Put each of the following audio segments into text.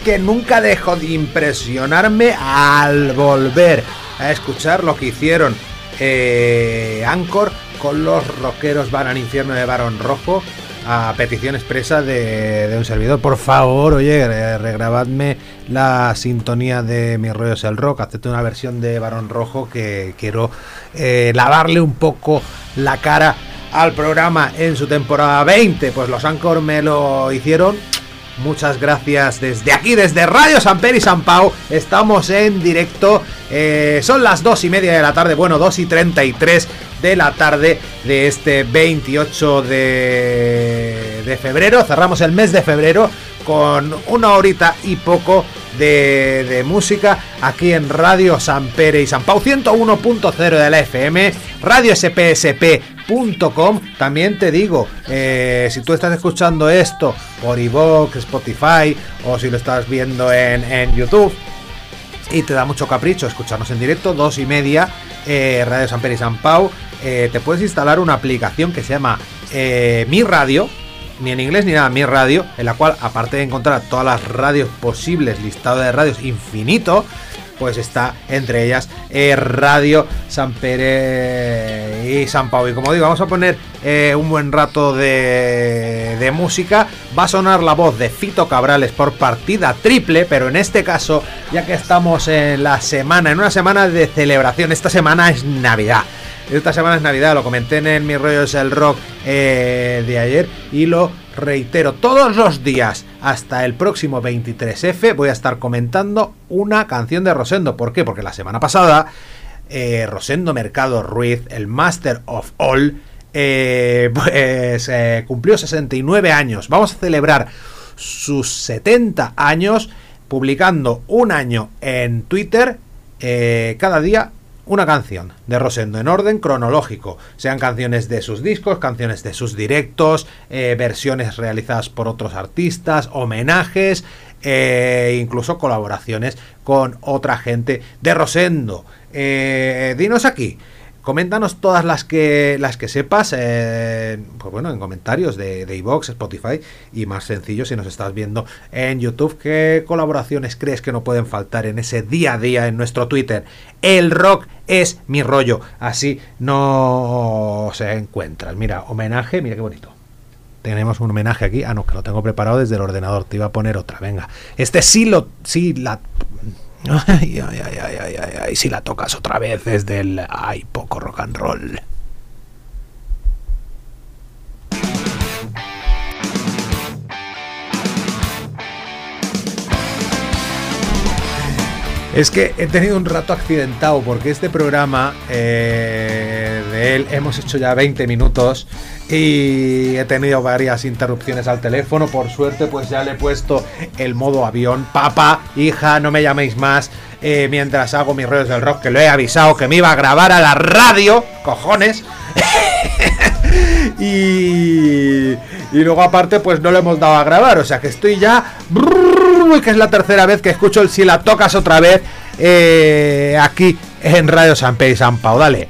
que nunca dejo de impresionarme al volver a escuchar lo que hicieron eh, Anchor con los rockeros Van al infierno de Barón Rojo a petición expresa de, un servidor. Por favor, oye, re- regrabadme la sintonía de Mis Rollos el Rock. Hacete una versión de Barón Rojo que quiero eh, lavarle un poco la cara al programa en su temporada 20. Pues los Anchor me lo hicieron Muchas gracias desde aquí, desde Radio San Pedro y San Pau. Estamos en directo. eh, son las 2 y media de la tarde, bueno, 2 y 33 de la tarde de este 28 de, de febrero. Cerramos el mes de febrero con una horita y poco de, de música aquí en Radio San Pere y San Pau 101.0 de la FM, Radio SPSP.com. También te digo, eh, si tú estás escuchando esto por iVoox, Spotify o si lo estás viendo en, en YouTube y te da mucho capricho escucharnos en directo, dos y media, eh, Radio San Pere y San Pau, eh, te puedes instalar una aplicación que se llama Mi Radio, ni en inglés ni nada, Mi Radio, en la cual aparte de encontrar todas las radios posibles, listado de radios infinito, pues está entre ellas eh, Radio San Pere y San Pau. Y como digo, vamos a poner eh, un buen rato de, de música. Va a sonar la voz de Fito Cabrales por partida triple, pero en este caso, ya que estamos en la semana, en una semana de celebración, esta semana es Navidad. Esta semana es Navidad, lo comenté en mi rollo es el rock eh, de ayer y lo reitero todos los días hasta el próximo 23F voy a estar comentando una canción de Rosendo. ¿Por qué? Porque la semana pasada eh, Rosendo Mercado Ruiz, el Master of All, eh, pues eh, cumplió 69 años. Vamos a celebrar sus 70 años publicando un año en Twitter cada día una canción de Rosendo en orden cronológico, sean canciones de sus discos, canciones de sus directos, eh, versiones realizadas por otros artistas, homenajes, eh, incluso colaboraciones con otra gente de Rosendo. Eh, dinos aquí, Coméntanos todas las que las que sepas, eh, pues bueno, en comentarios de, de iVoox, Spotify y más sencillo si nos estás viendo en YouTube, ¿qué colaboraciones crees que no pueden faltar en ese día a día en nuestro Twitter? El rock es mi rollo, así no se encuentran. Mira, homenaje, mira qué bonito. Tenemos un homenaje aquí. Ah, no, que lo tengo preparado desde el ordenador. Te iba a poner otra. Venga. Este sí lo. Sí, la. Ay, ay, ay, ay, ay, ay, ay, si la tocas otra vez desde el. Ay, poco rock and roll. Es que he tenido un rato accidentado porque este programa eh, él hemos hecho ya 20 minutos y he tenido varias interrupciones al teléfono. Por suerte, pues ya le he puesto el modo avión. Papá, hija, no me llaméis más. eh, mientras hago mis rollos del rock, que lo he avisado que me iba a grabar a la radio. Cojones. y, y luego aparte, pues no lo hemos dado a grabar. O sea que estoy ya. Que es la tercera vez que escucho el si la tocas otra vez eh, aquí en Radio San Pedro y San Pau. Dale.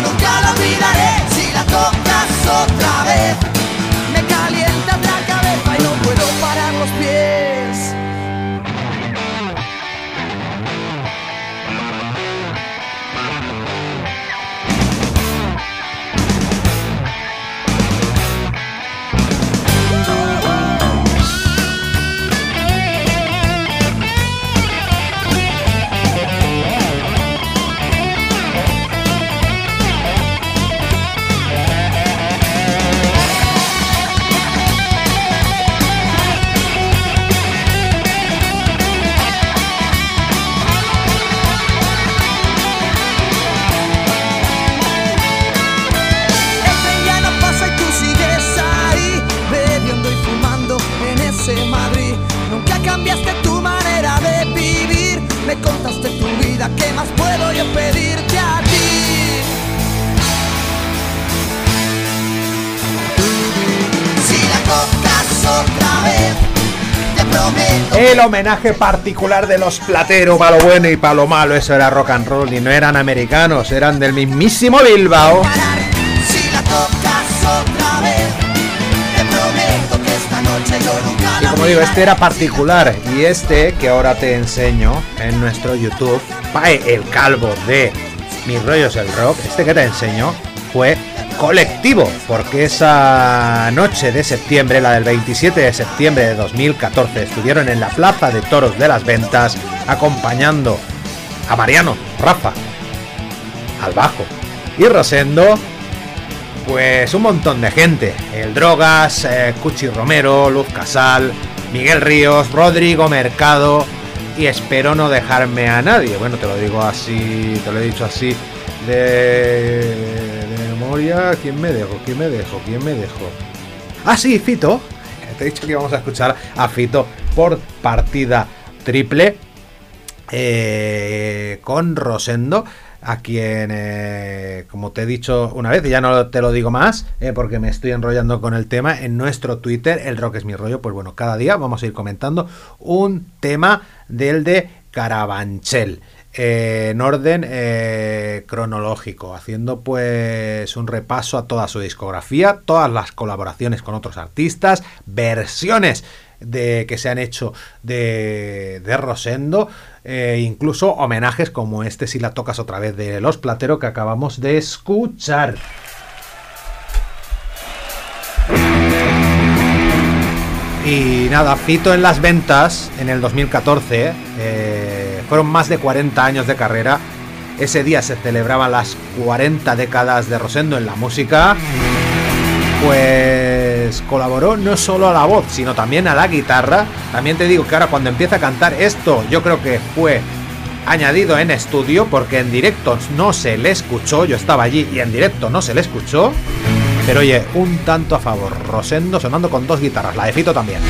Nunca la olvidaré. Si la tocas otra El homenaje particular de los plateros, para lo bueno y para lo malo, eso era rock and roll y no eran americanos, eran del mismísimo Bilbao. Y como digo, este era particular y este que ahora te enseño en nuestro YouTube, Pae el calvo de Mis rollos el rock, este que te enseño fue colectivo, porque esa noche de septiembre, la del 27 de septiembre de 2014, estuvieron en la Plaza de Toros de las Ventas acompañando a Mariano, Rafa, al bajo y Rosendo pues un montón de gente. El Drogas, eh, Cuchi Romero, Luz Casal, Miguel Ríos, Rodrigo Mercado. Y espero no dejarme a nadie. Bueno, te lo digo así, te lo he dicho así de, memoria. ¿Quién me dejo? ¿Quién me dejo? ¿Quién me dejo? Ah, sí, Fito. Te he dicho que íbamos a escuchar a Fito por partida triple eh, con Rosendo, a quien, eh, como te he dicho una vez, y ya no te lo digo más, eh, porque me estoy enrollando con el tema, en nuestro Twitter, el rock es mi rollo, pues bueno, cada día vamos a ir comentando un tema del de Carabanchel. Eh, en orden eh, cronológico, haciendo pues un repaso a toda su discografía, todas las colaboraciones con otros artistas, versiones de que se han hecho de, de Rosendo, eh, incluso homenajes como este si la tocas otra vez de Los Platero que acabamos de escuchar. Y nada, Fito en las ventas en el 2014, eh, fueron más de 40 años de carrera. Ese día se celebraban las 40 décadas de Rosendo en la música. Pues colaboró no solo a la voz, sino también a la guitarra. También te digo que ahora cuando empieza a cantar esto, yo creo que fue añadido en estudio porque en directo no se le escuchó. Yo estaba allí y en directo no se le escuchó. Pero oye, un tanto a favor. Rosendo sonando con dos guitarras, la de Fito también.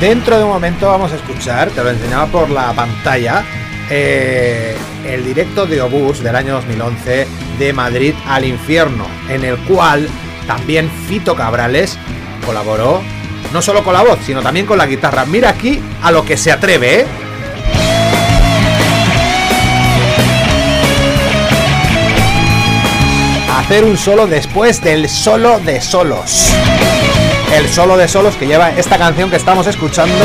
Dentro de un momento vamos a escuchar, te lo enseñaba por la pantalla, eh, el directo de Obús del año 2011 de Madrid al infierno, en el cual también Fito Cabrales colaboró, no solo con la voz, sino también con la guitarra. Mira aquí a lo que se atreve, ¿eh? Hacer un solo después del solo de solos el solo de solos que lleva esta canción que estamos escuchando.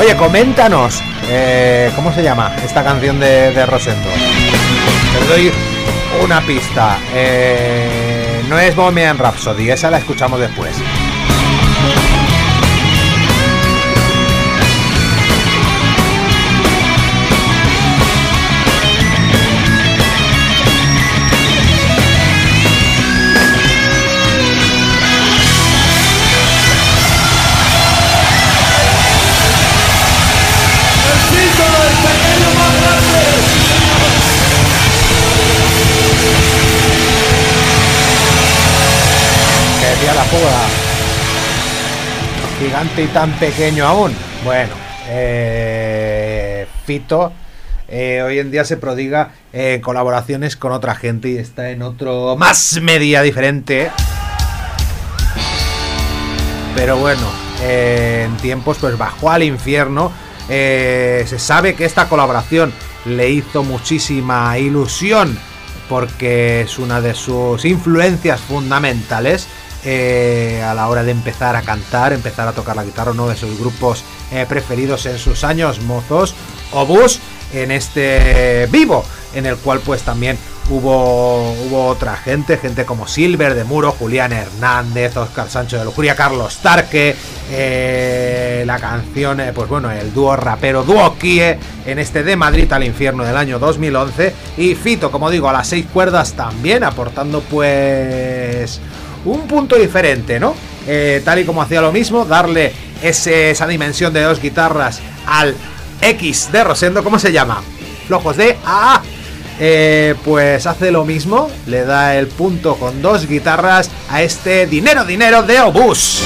Oye, coméntanos, eh, ¿cómo se llama esta canción de, Rosendo? Te doy una pista. Eh, no es Bohemian Rhapsody, esa la escuchamos después. Gigante y tan pequeño aún. Bueno, eh, Fito eh, hoy en día se prodiga en colaboraciones con otra gente y está en otro más media diferente. Pero bueno, eh, en tiempos pues bajó al infierno. Eh, se sabe que esta colaboración le hizo muchísima ilusión porque es una de sus influencias fundamentales eh, a la hora de empezar a cantar, empezar a tocar la guitarra, uno de sus grupos eh, preferidos en sus años mozos, Obús, en este vivo, en el cual pues también hubo, hubo otra gente, gente como Silver de Muro, Julián Hernández, Oscar Sancho de Lujuria, Carlos Tarque, eh, la canción, pues bueno, el dúo rapero Dúo Kie en este de Madrid al infierno del año 2011 y Fito, como digo, a las seis cuerdas también aportando pues un punto diferente, ¿no? Eh, tal y como hacía lo mismo, darle esa dimensión de dos guitarras al X de Rosendo, ¿cómo se llama? Flojos de A. Eh, pues hace lo mismo, le da el punto con dos guitarras a este dinero, dinero de Obús.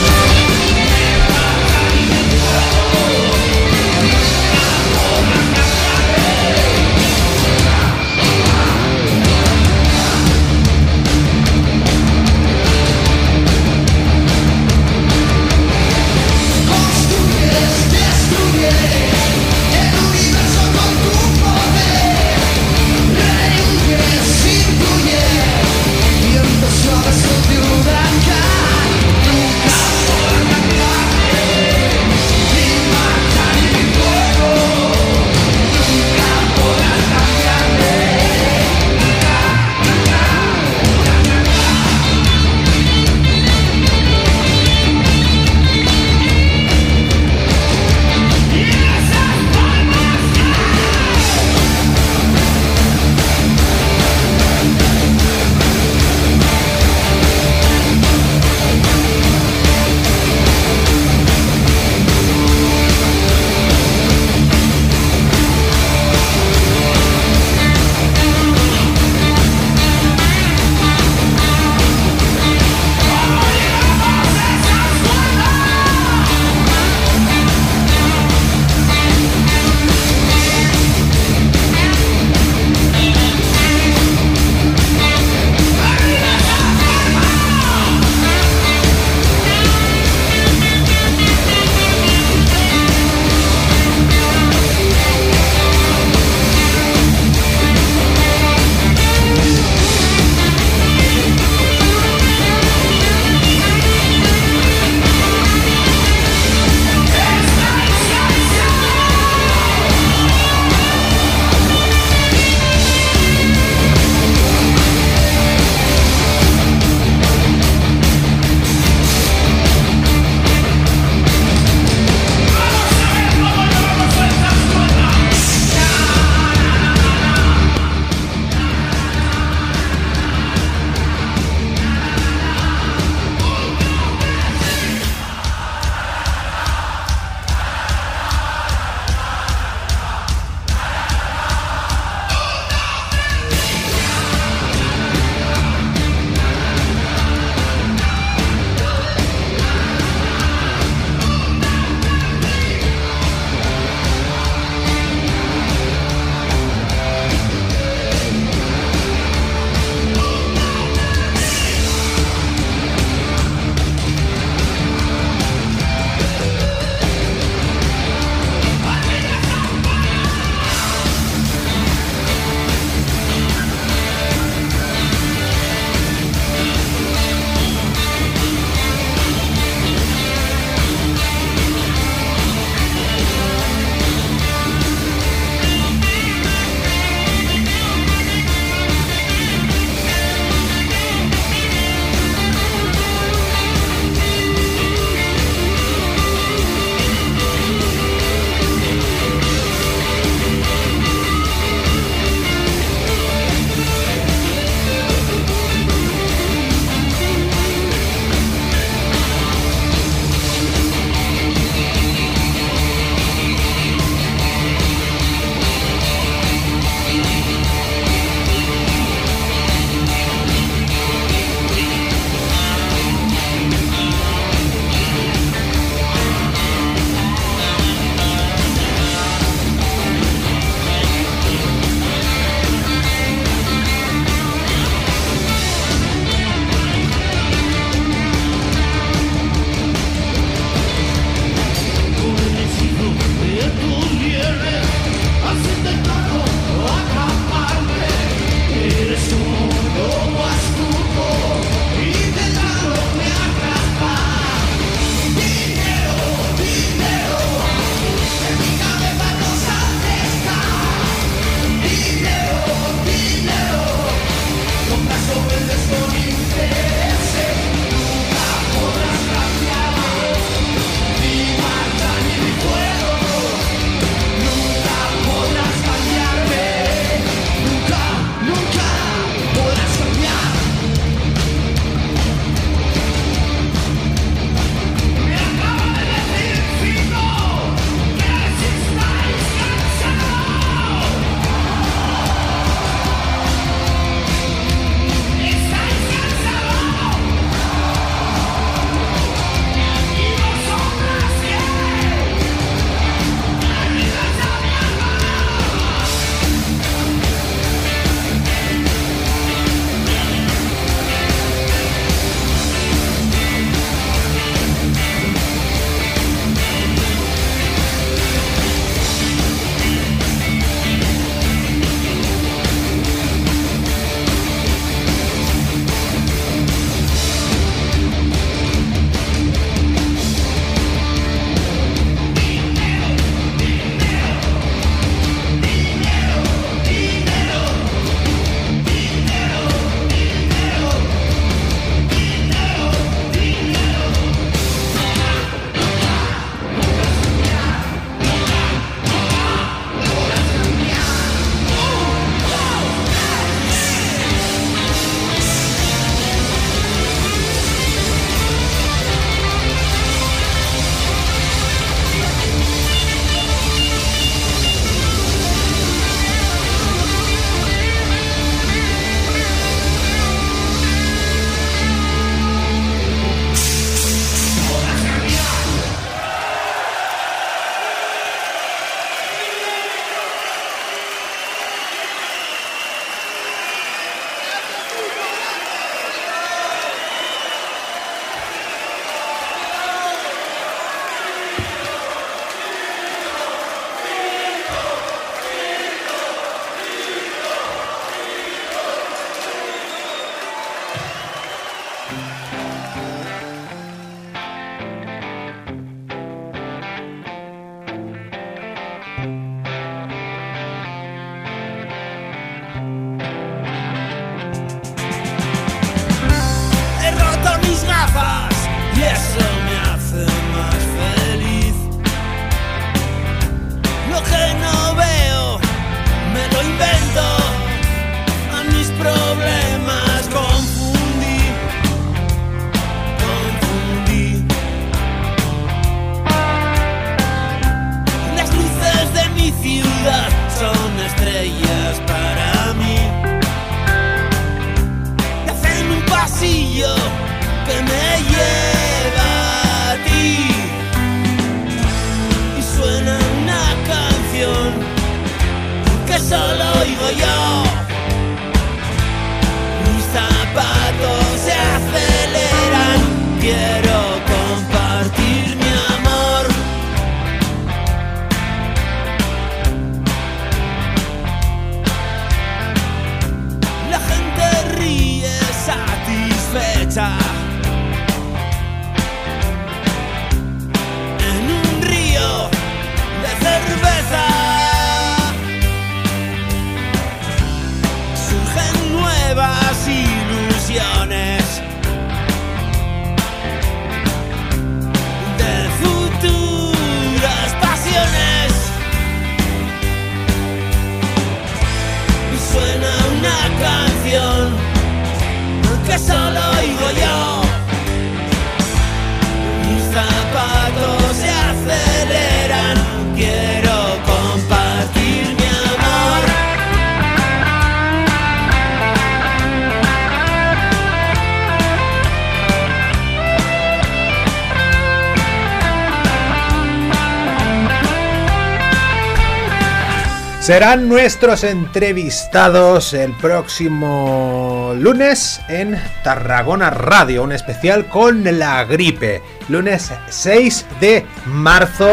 Serán nuestros entrevistados el próximo lunes en Tarragona Radio, un especial con la gripe. Lunes 6 de marzo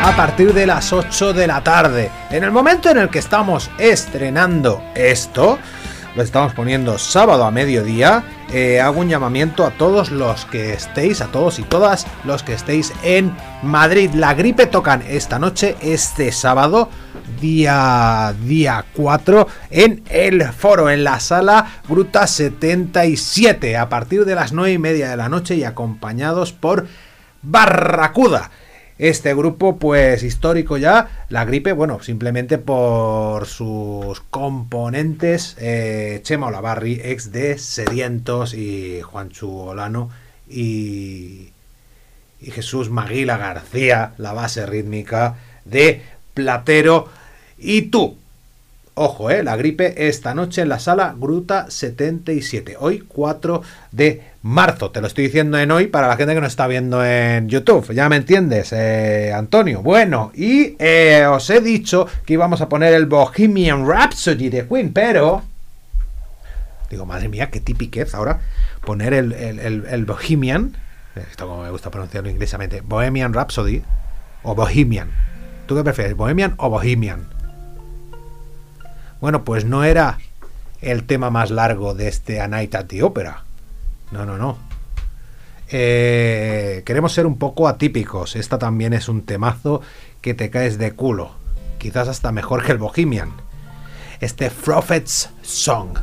a partir de las 8 de la tarde. En el momento en el que estamos estrenando esto, lo estamos poniendo sábado a mediodía. Eh, hago un llamamiento a todos los que estéis, a todos y todas los que estéis en Madrid. La gripe tocan esta noche, este sábado, día, día 4, en el foro, en la sala Gruta 77, a partir de las 9 y media de la noche y acompañados por Barracuda. Este grupo, pues histórico ya, la gripe, bueno, simplemente por sus componentes, eh, Chema Olavarri, ex de Sedientos, y Juanchu Olano, y, y Jesús Maguila García, la base rítmica de Platero, y tú, Ojo, eh, la gripe esta noche en la sala Gruta 77. Hoy 4 de marzo. Te lo estoy diciendo en hoy para la gente que nos está viendo en YouTube. Ya me entiendes, eh, Antonio. Bueno, y eh, os he dicho que íbamos a poner el Bohemian Rhapsody de Queen, pero... Digo, madre mía, qué tipiquez ahora poner el, el, el, el Bohemian. Esto como me gusta pronunciarlo inglesamente. Bohemian Rhapsody o Bohemian. ¿Tú qué prefieres, Bohemian o Bohemian? Bueno, pues no era el tema más largo de este A Night at the Opera. No, no, no. Eh, queremos ser un poco atípicos. Esta también es un temazo que te caes de culo. Quizás hasta mejor que el Bohemian. Este Prophet's Song.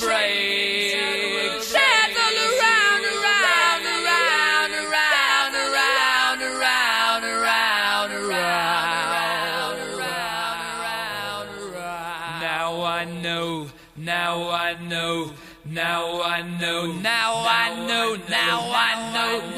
Break. Settle around, around, around, around, around, around, around, around, around, around. Now I know, now I know, now I know, now I know, now I know,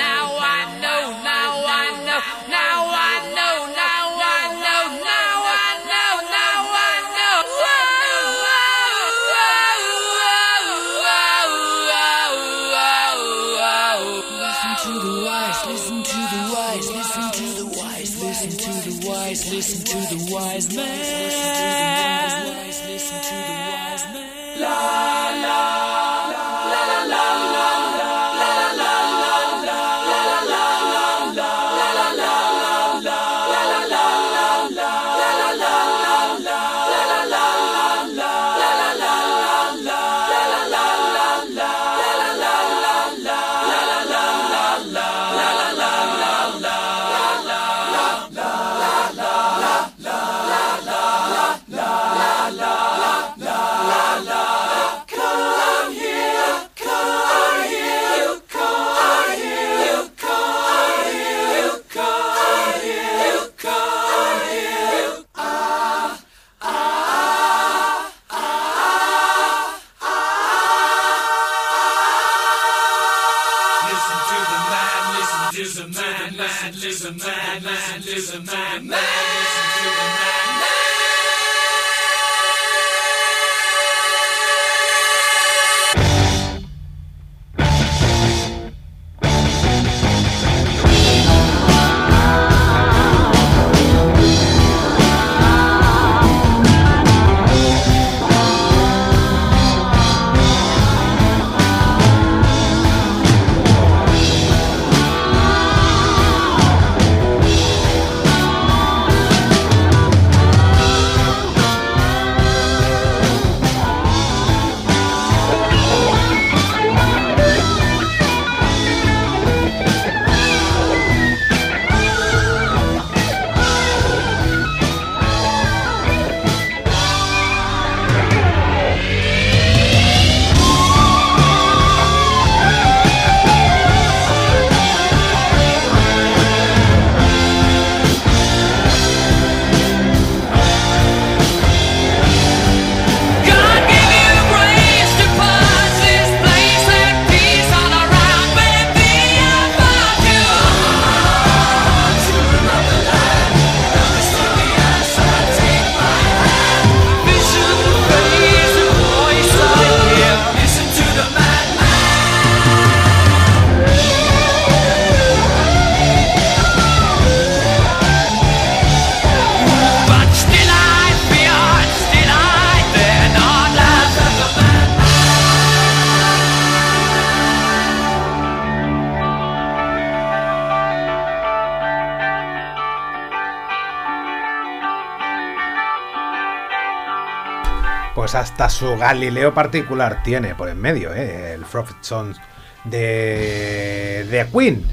su Galileo particular tiene por en medio, ¿eh? el Prophet Sons de, de Queen.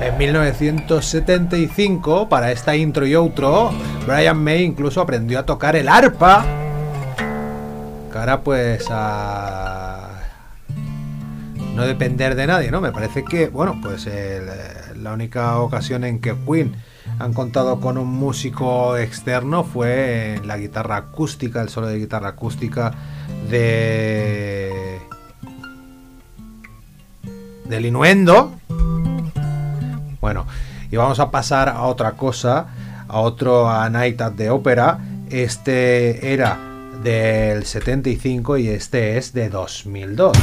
En 1975, para esta intro y outro, Brian May incluso aprendió a tocar el arpa. Cara pues a no depender de nadie, ¿no? Me parece que, bueno, pues la única ocasión en que Queen han contado con un músico externo fue en la guitarra acústica, el solo de guitarra acústica de del Inuendo. Bueno, y vamos a pasar a otra cosa, a otro a Night at the Opera. Este era del 75 y este es de 2002.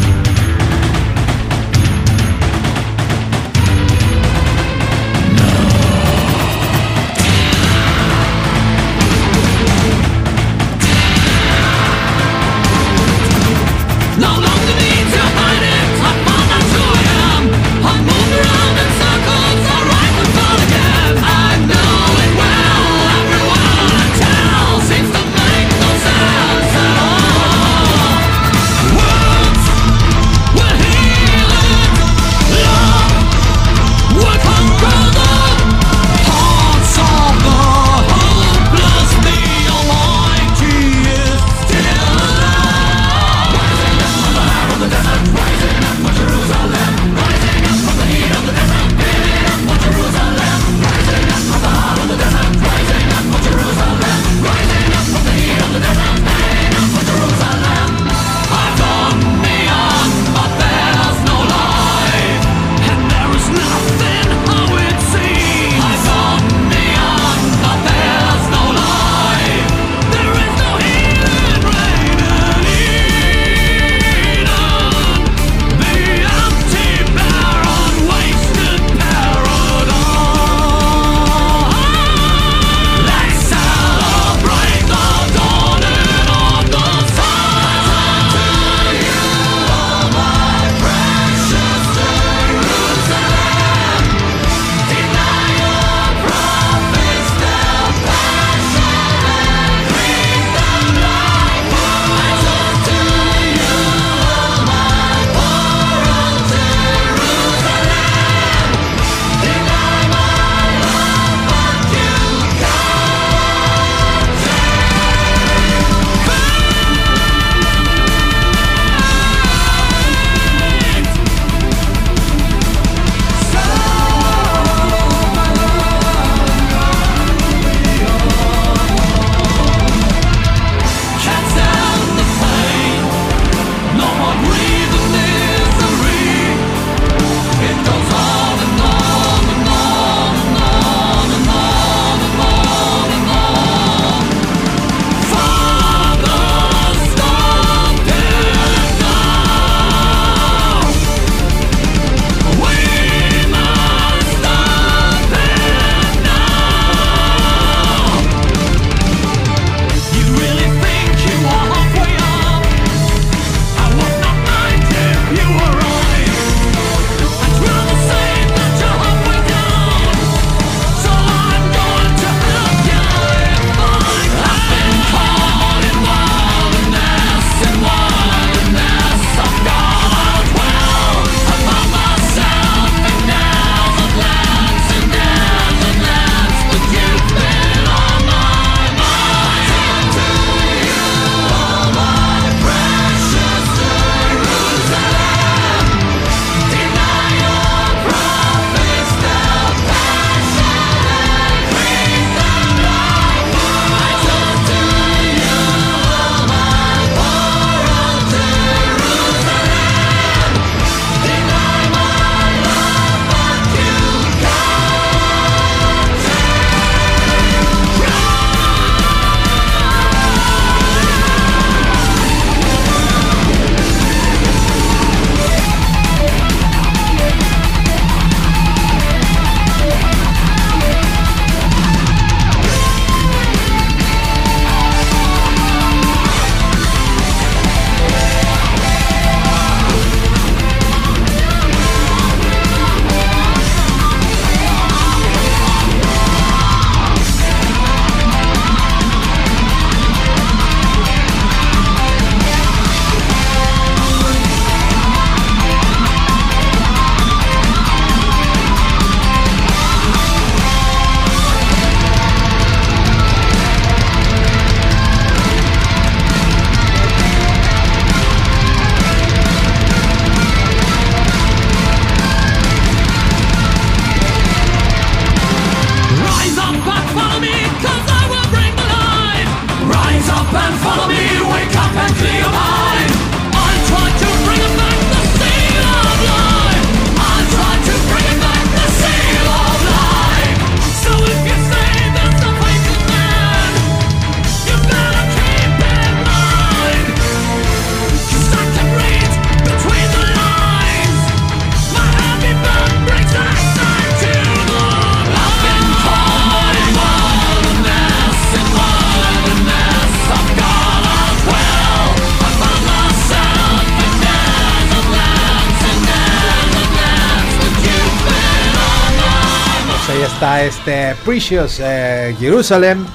Este Precious eh, Jerusalem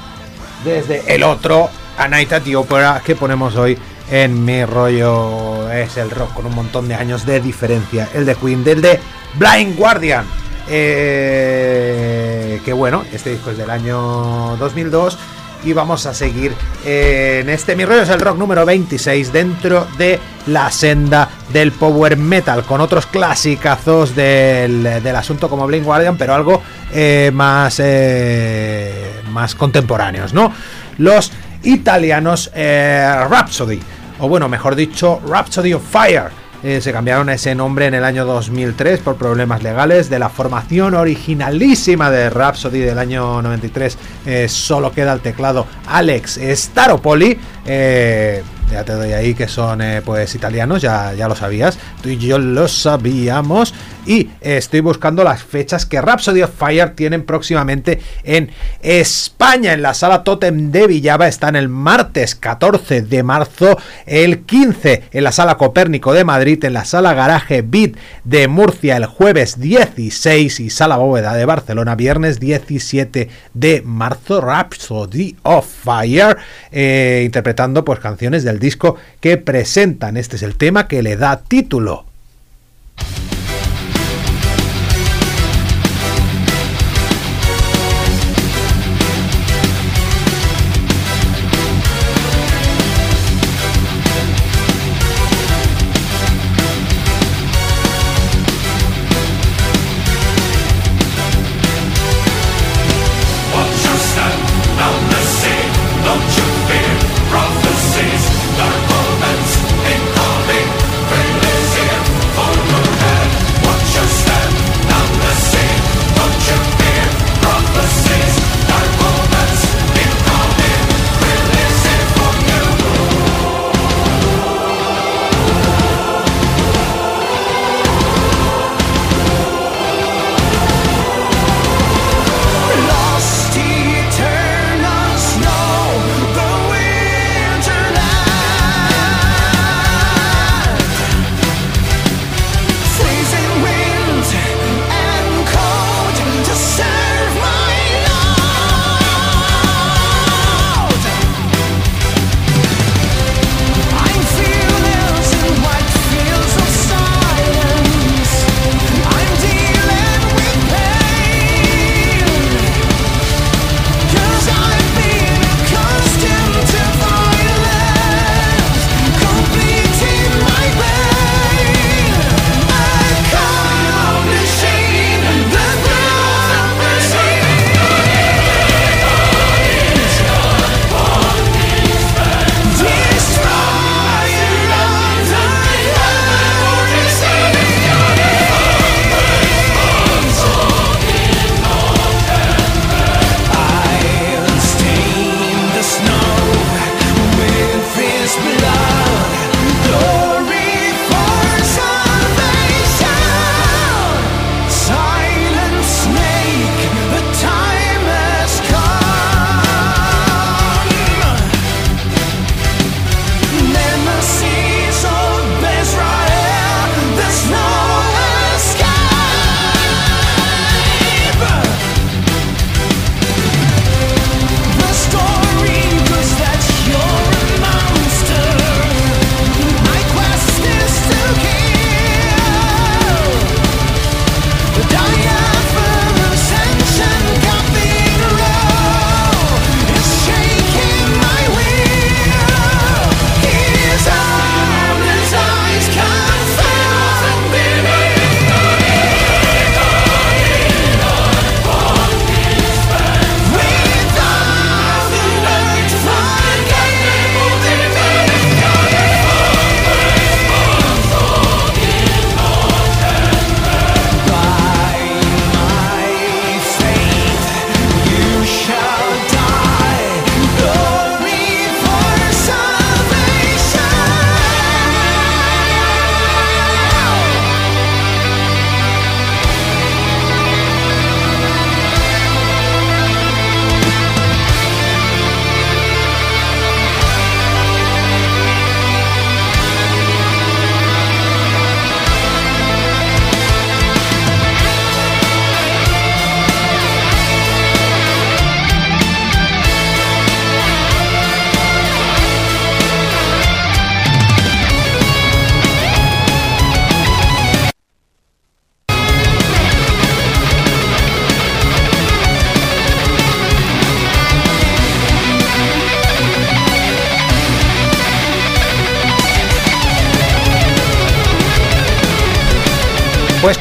desde el otro A Night at the Opera que ponemos hoy en mi rollo. Es el rock con un montón de años de diferencia. El de Queen del de Blind Guardian. Eh, que bueno este disco es del año 2002 y vamos a seguir en este. Mi rollo es el rock número 26 dentro de la senda del power metal con otros clasicazos del, del asunto como Blink Guardian, pero algo eh, más, eh, más contemporáneos, ¿no? Los italianos eh, Rhapsody, o bueno, mejor dicho, Rhapsody of Fire. Eh, se cambiaron ese nombre en el año 2003 por problemas legales de la formación originalísima de Rhapsody del año 93 eh, solo queda el teclado Alex Staropoli eh, ya te doy ahí que son eh, pues italianos, ya, ya lo sabías, tú y yo lo sabíamos. Y estoy buscando las fechas que Rhapsody of Fire tienen próximamente en España. En la sala Totem de Villava están el martes 14 de marzo, el 15 en la sala Copérnico de Madrid, en la sala Garaje Beat de Murcia el jueves 16 y sala Bóveda de Barcelona viernes 17 de marzo. Rhapsody of Fire eh, interpretando pues canciones del disco que presentan. Este es el tema que le da título.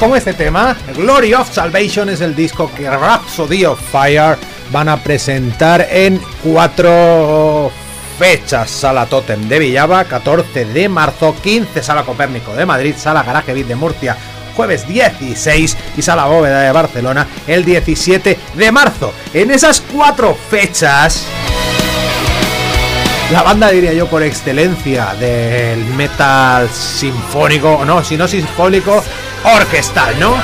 Como este tema, Glory of Salvation es el disco que Rhapsody of Fire van a presentar en cuatro fechas. Sala Totem de Villava, 14 de marzo, 15 Sala Copérnico de Madrid, Sala Garaje Beat de Murcia, jueves 16 y Sala Bóveda de Barcelona el 17 de marzo. En esas cuatro fechas la banda diría yo por excelencia del metal sinfónico, no, si no sinfónico, orquestal, ¿no?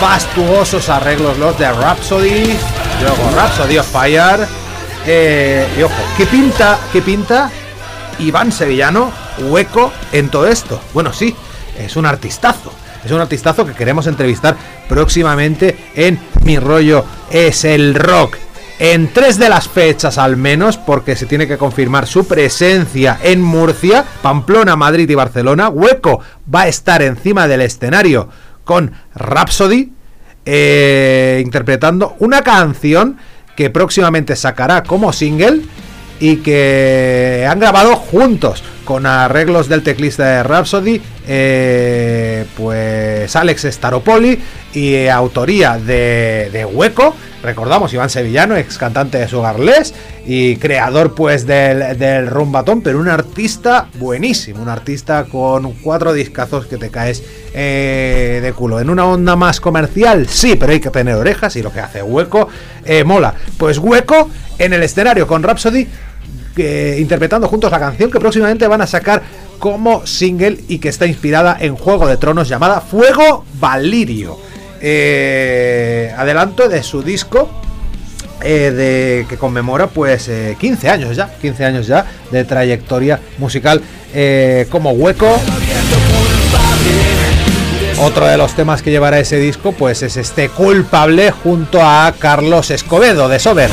Fastuosos arreglos los de Rhapsody, luego Rhapsody of Fire, eh, y ojo, ¿qué pinta, qué pinta Iván Sevillano hueco en todo esto? Bueno, sí, es un artistazo. Es un artistazo que queremos entrevistar próximamente en Mi Rollo es el Rock en tres de las fechas al menos, porque se tiene que confirmar su presencia en Murcia, Pamplona, Madrid y Barcelona. Hueco va a estar encima del escenario con Rhapsody, eh, interpretando una canción que próximamente sacará como single y que han grabado juntos con arreglos del teclista de Rhapsody, eh, pues Alex Staropoli y autoría de, de Hueco. Recordamos, Iván Sevillano, ex cantante de Sugarless y creador pues del, rumbatón, pero un artista buenísimo, un artista con cuatro discazos que te caes eh, de culo. En una onda más comercial, sí, pero hay que tener orejas y lo que hace Hueco eh, mola. Pues Hueco en el escenario con Rhapsody eh, interpretando juntos la canción que próximamente van a sacar como single y que está inspirada en Juego de Tronos llamada Fuego Valirio. Eh, adelanto de su disco eh, de, que conmemora pues eh, 15 años ya, 15 años ya de trayectoria musical eh, como hueco. Otro de los temas que llevará ese disco pues es este culpable junto a Carlos Escobedo de Sober.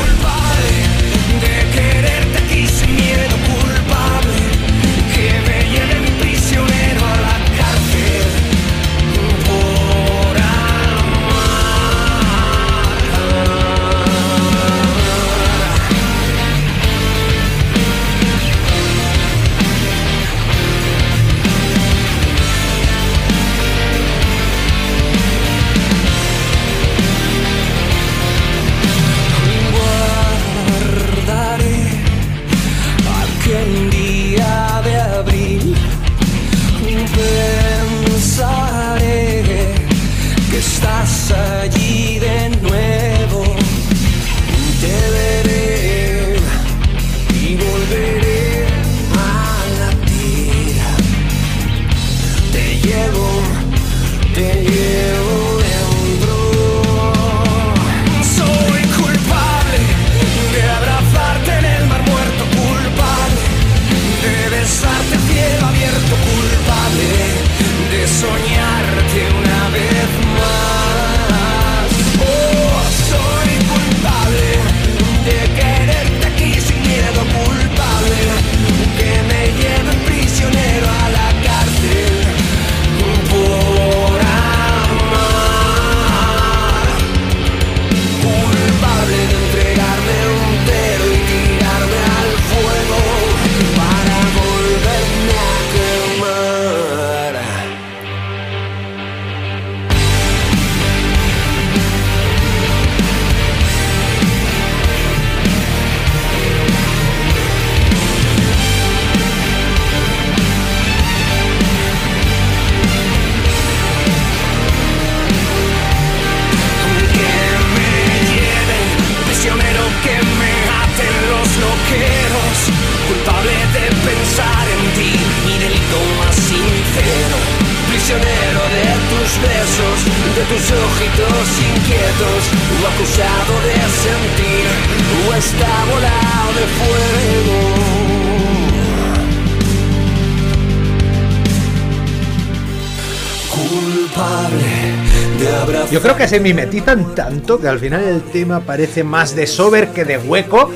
Se mimetizan tanto que al final el tema parece más de Sober que de Hueco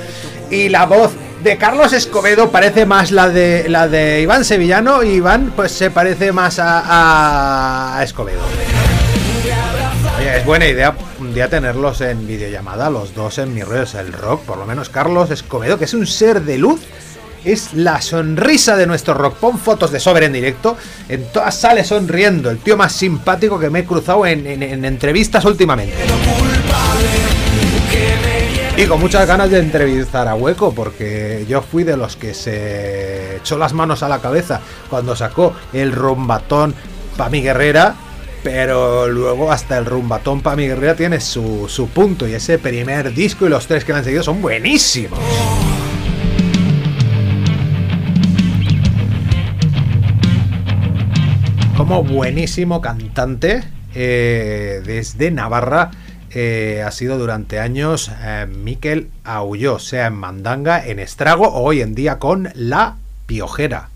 y la voz de Carlos Escobedo parece más la de la de Iván Sevillano y Iván pues se parece más a, Escobedo. Es buena idea un día tenerlos en videollamada, los dos en mi rollo es el rock, por lo menos Carlos Escobedo, que es un ser de luz es la sonrisa de nuestro rock. Pon fotos de Sober en directo. En todas sale sonriendo. El tío más simpático que me he cruzado en, en- en entrevistas últimamente. Y con muchas ganas de entrevistar a Hueco, porque yo fui de los que se echó las manos a la cabeza cuando sacó el rumbatón pa' mi guerrera. Pero luego hasta el rumbatón pa' mi guerrera tiene su, su punto. Y ese primer disco y los tres que le han seguido son buenísimos. Como buenísimo cantante eh, desde Navarra eh, ha sido durante años eh, Miquel Aulló, sea en Mandanga, en Estrago o hoy en día con La Piojera.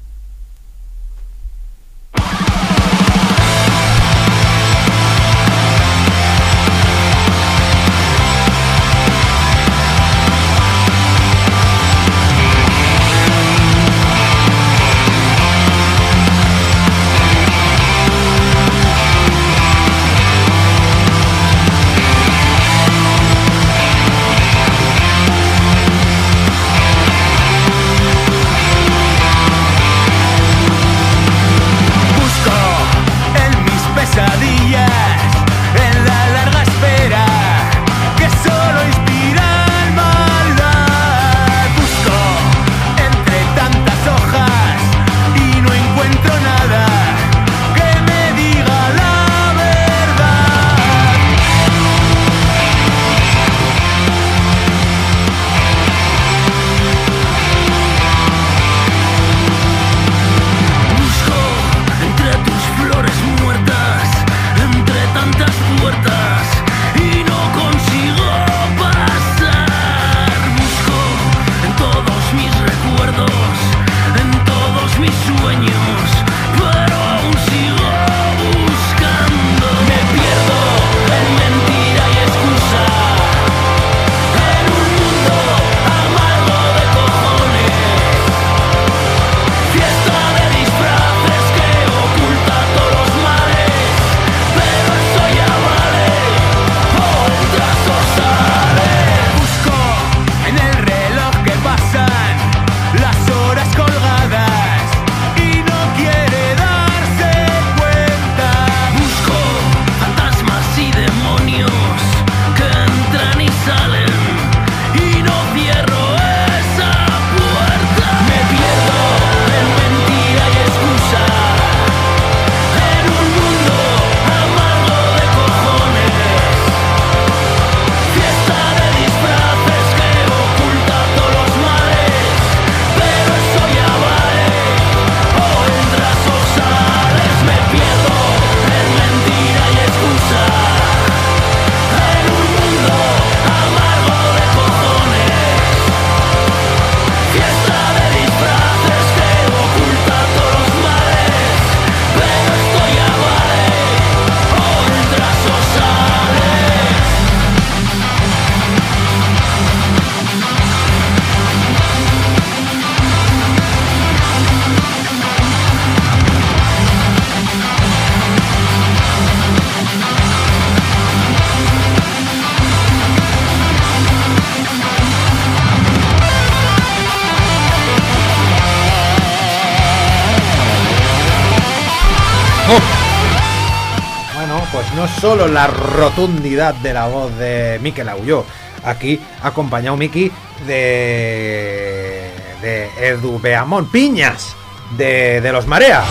Solo la rotundidad de la voz de Mikel Aulló, aquí acompañado Miki de, de Edu Beamón Piñas, de, de los Marea.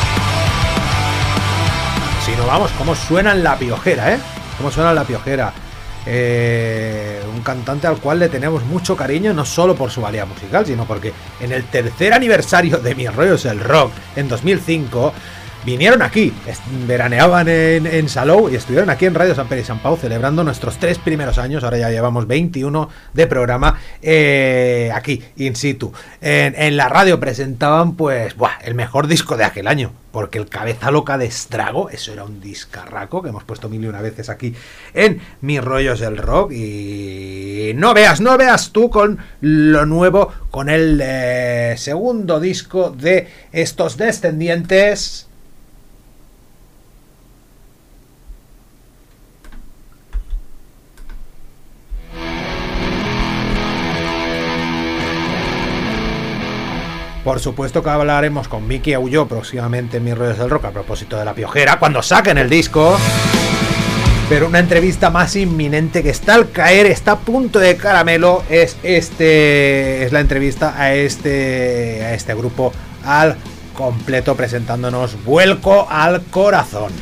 Si no vamos, cómo suena en la piojera, ¿eh? Cómo suena en la piojera. Eh, un cantante al cual le tenemos mucho cariño, no solo por su valía musical, sino porque en el tercer aniversario de Mis Rollos el Rock, en 2005, vinieron aquí, veraneaban en, en Salou y estuvieron aquí en Radio San Pedro y San Pau celebrando nuestros tres primeros años, ahora ya llevamos 21 de programa, eh, aquí, in situ. En, en la radio presentaban, pues, buah, el mejor disco de aquel año, porque el Cabeza Loca de Estrago, eso era un discarraco que hemos puesto mil y una veces aquí en Mis Rollos del Rock y no veas, no veas tú con lo nuevo, con el eh, segundo disco de estos descendientes. Por supuesto que hablaremos con Vicky Aulló próximamente en Mis Rollos del Rock a propósito de la piojera, cuando saquen el disco. Pero una entrevista más inminente que está al caer, está a punto de caramelo, es este. Es la entrevista a este. a este grupo al completo presentándonos Vuelco al Corazón.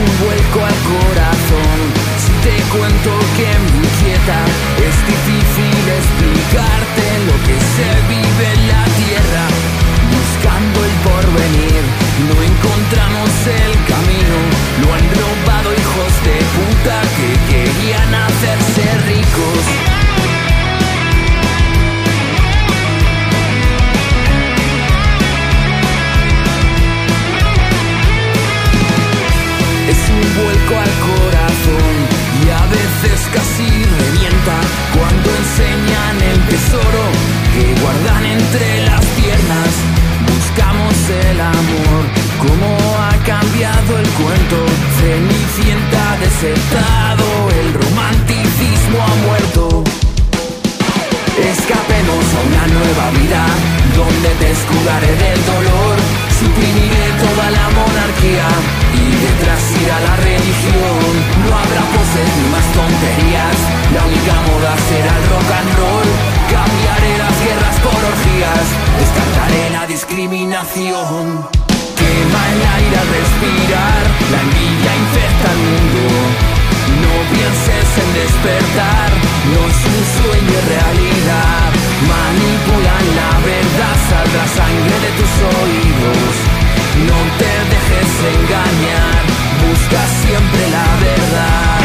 Un vuelco al corazón. Si te cuento que me inquieta, es difícil explicarte lo que se vive en la tierra. Buscando el porvenir, no encontramos el camino. Lo han robado hijos de puta que querían hacerse un vuelco al corazón y a veces casi revienta cuando enseñan el tesoro que guardan entre las piernas. Buscamos el amor, cómo ha cambiado el cuento. Cenicienta desertado, el romanticismo ha muerto. Escapemos a una nueva vida donde te escudaré del dolor, suprimiré toda la monarquía y detrás irá la religión. No habrá poses ni más tonterías, la única moda será el rock and roll. Cambiaré las guerras por orgías, descartaré la discriminación. Quema el aire al respirar, la envidia infecta el mundo. No pienses en despertar, no es un sueño realidad. Manipulan la verdad, saldrá sangre de tus oídos. No te dejes engañar, busca siempre la verdad.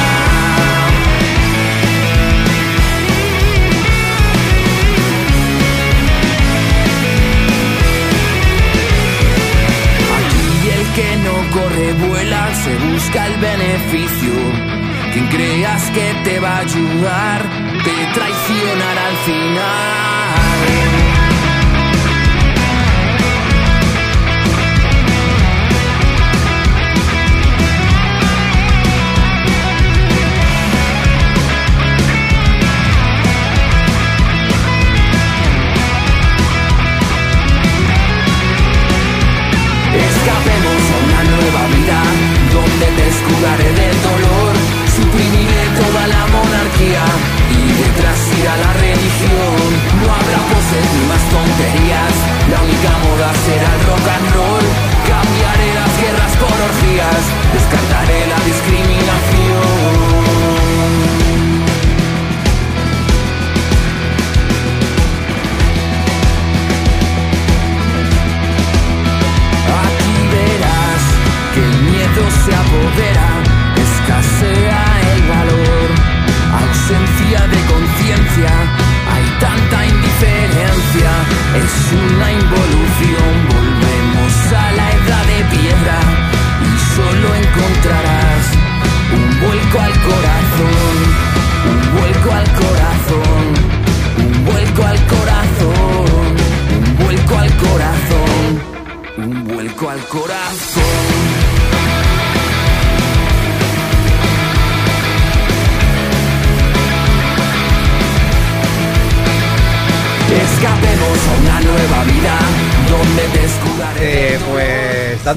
Aquí el que no corre vuela, se busca el beneficio. Quien creas que te va a ayudar, te traicionará al final.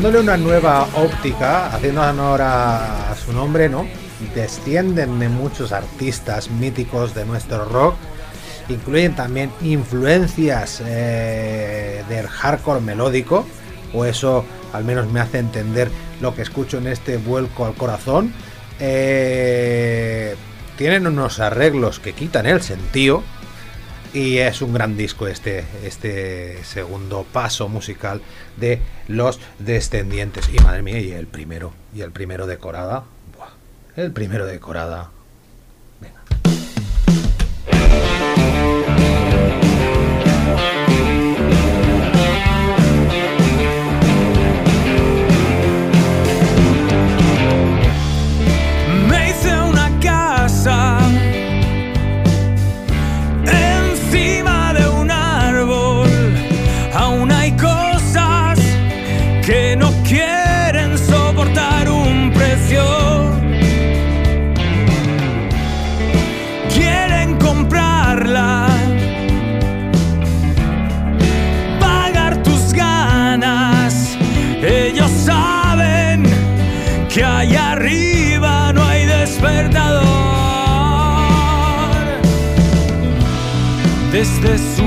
Dándole una nueva óptica, haciendo honor a, su nombre, ¿no? Descienden de muchos artistas míticos de nuestro rock. Incluyen también influencias eh, del hardcore melódico, o eso al menos me hace entender lo que escucho en este vuelco al corazón. Eh, tienen unos arreglos que quitan el sentido, y es un gran disco este, este segundo paso musical de los descendientes. Y madre mía, y el primero, y el primero de Corada. Buah, el primero de Corada. Venga. Desde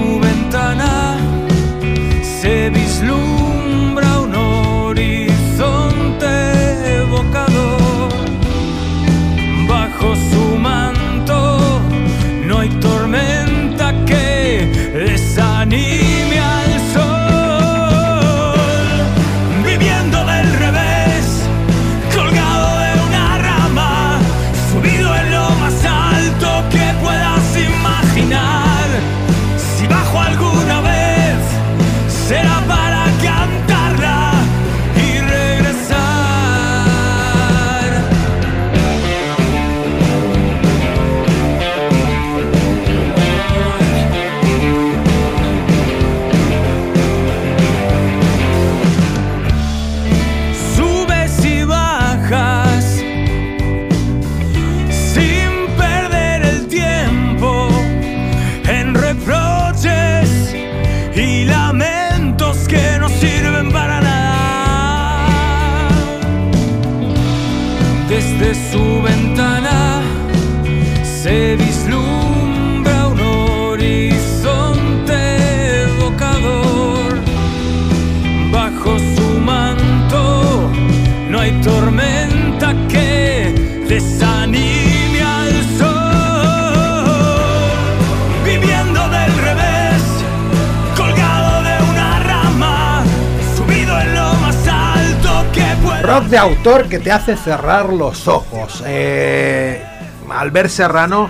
De autor que te hace cerrar los ojos. Eh, Albert Serrano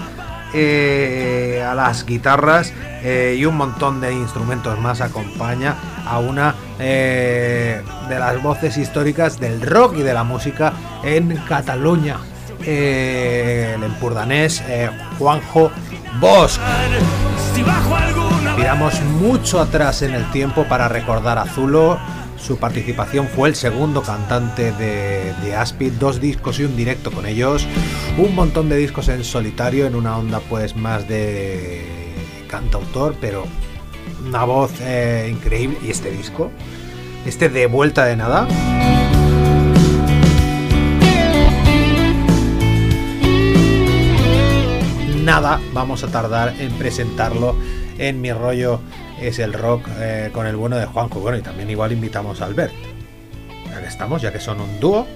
eh, a las guitarras eh, y un montón de instrumentos más acompaña a una eh, de las voces históricas del rock y de la música en Cataluña. El empurdanés Juanjo Bosch. Tiramos mucho atrás en el tiempo para recordar a Zulo. Su participación fue el segundo cantante de, de Aspid, dos discos y un directo con ellos, un montón de discos en solitario en una onda pues más de cantautor, pero una voz eh, increíble. Y este disco, este de vuelta de nada, nada vamos a tardar en presentarlo en mi rollo es el rock eh, con el bueno de Juanjo. Bueno, y también igual invitamos a Albert. Ya que estamos, ya que son un dúo.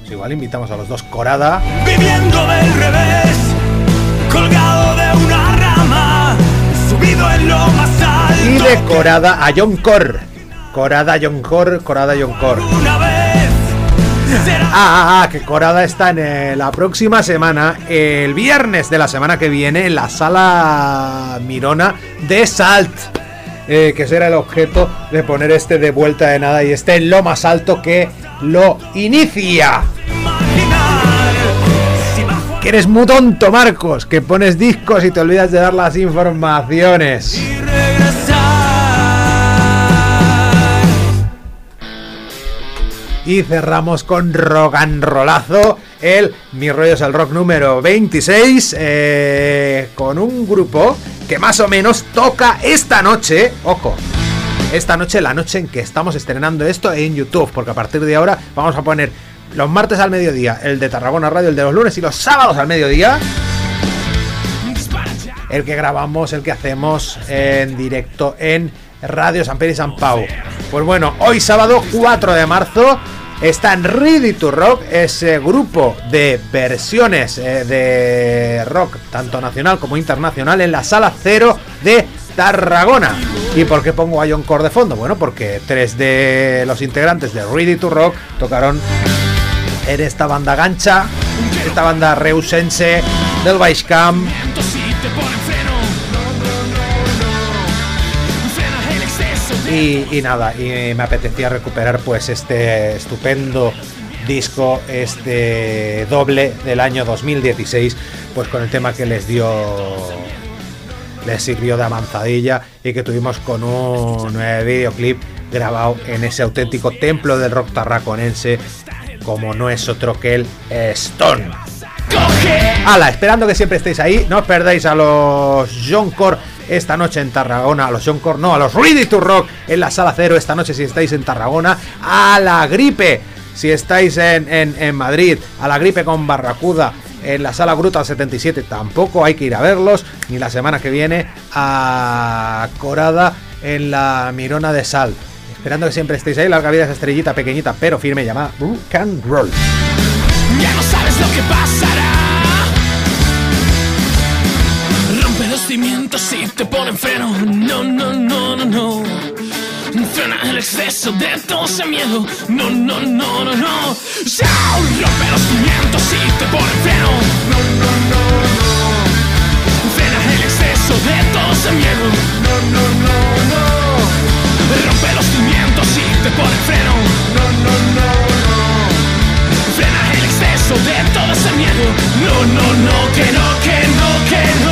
pues igual invitamos a los dos Corada. viviendo del revés, colgado de una rama, subido en lo más alto. Y de Corada a John Cor. Corada, John Cor, Corada, John Cor. Una vez será Ah, ah, ah, que Corada está en eh, la próxima semana, el viernes de la semana que viene, en la sala Mirona de Salt. eh, que será el objeto de poner este de vuelta de nada y este en lo más alto que lo inicia. Que eres muy tonto, Marcos, que pones discos y te olvidas de dar las informaciones. Y cerramos con rock and rollazo, el Mi rollo es el rock número 26, eh, con un grupo que más o menos toca esta noche, ojo, esta noche, la noche en que estamos estrenando esto en YouTube, porque a partir de ahora vamos a poner los martes al mediodía el de Tarragona Radio, el de los lunes y los sábados al mediodía. El que grabamos, el que hacemos en directo en Radio San Pedro y San Pau. Pues bueno, hoy sábado 4 de marzo está en Ready to Rock, ese grupo de versiones eh, de rock, tanto nacional como internacional, en la sala cero de Tarragona. ¿Y por qué pongo a John Core de fondo? Bueno, porque tres de los integrantes de Ready to Rock tocaron en esta banda gancha, esta banda reusense del Baixcamp, Y, nada, y me apetecía recuperar pues este estupendo disco, este doble del año 2016, pues con el tema que les dio, les sirvió de avanzadilla y que tuvimos con un videoclip grabado en ese auténtico templo del rock tarraconense, como no es otro que el Stone. Ala, esperando que siempre estéis ahí. No os perdáis a los John Core esta noche en Tarragona. A los John Core, no, a los Ready to Rock en la sala cero esta noche si estáis en Tarragona. A la gripe si estáis en, en- en Madrid. A la gripe con Barracuda en la sala Brutal 77 tampoco hay que ir a verlos, ni la semana que viene a Corada en la Mirona de Sal. Esperando que siempre estéis ahí, larga vida esa estrellita pequeñita pero firme llamada Rock Roll. Ya no sabes lo que pasará. Rompe los cimientos y te ponen freno. No, no, no, no, no. Frena el exceso de todo ese miedo. No, no, no, no, no. Rompe los cimientos y te ponen freno. No, no, no, no. Frena el exceso de todo ese miedo. No, no, no, no. Rompe los cimientos y te ponen freno. No, no, no, no. De todo ese miedo. No, no, no, que no, que no, que no.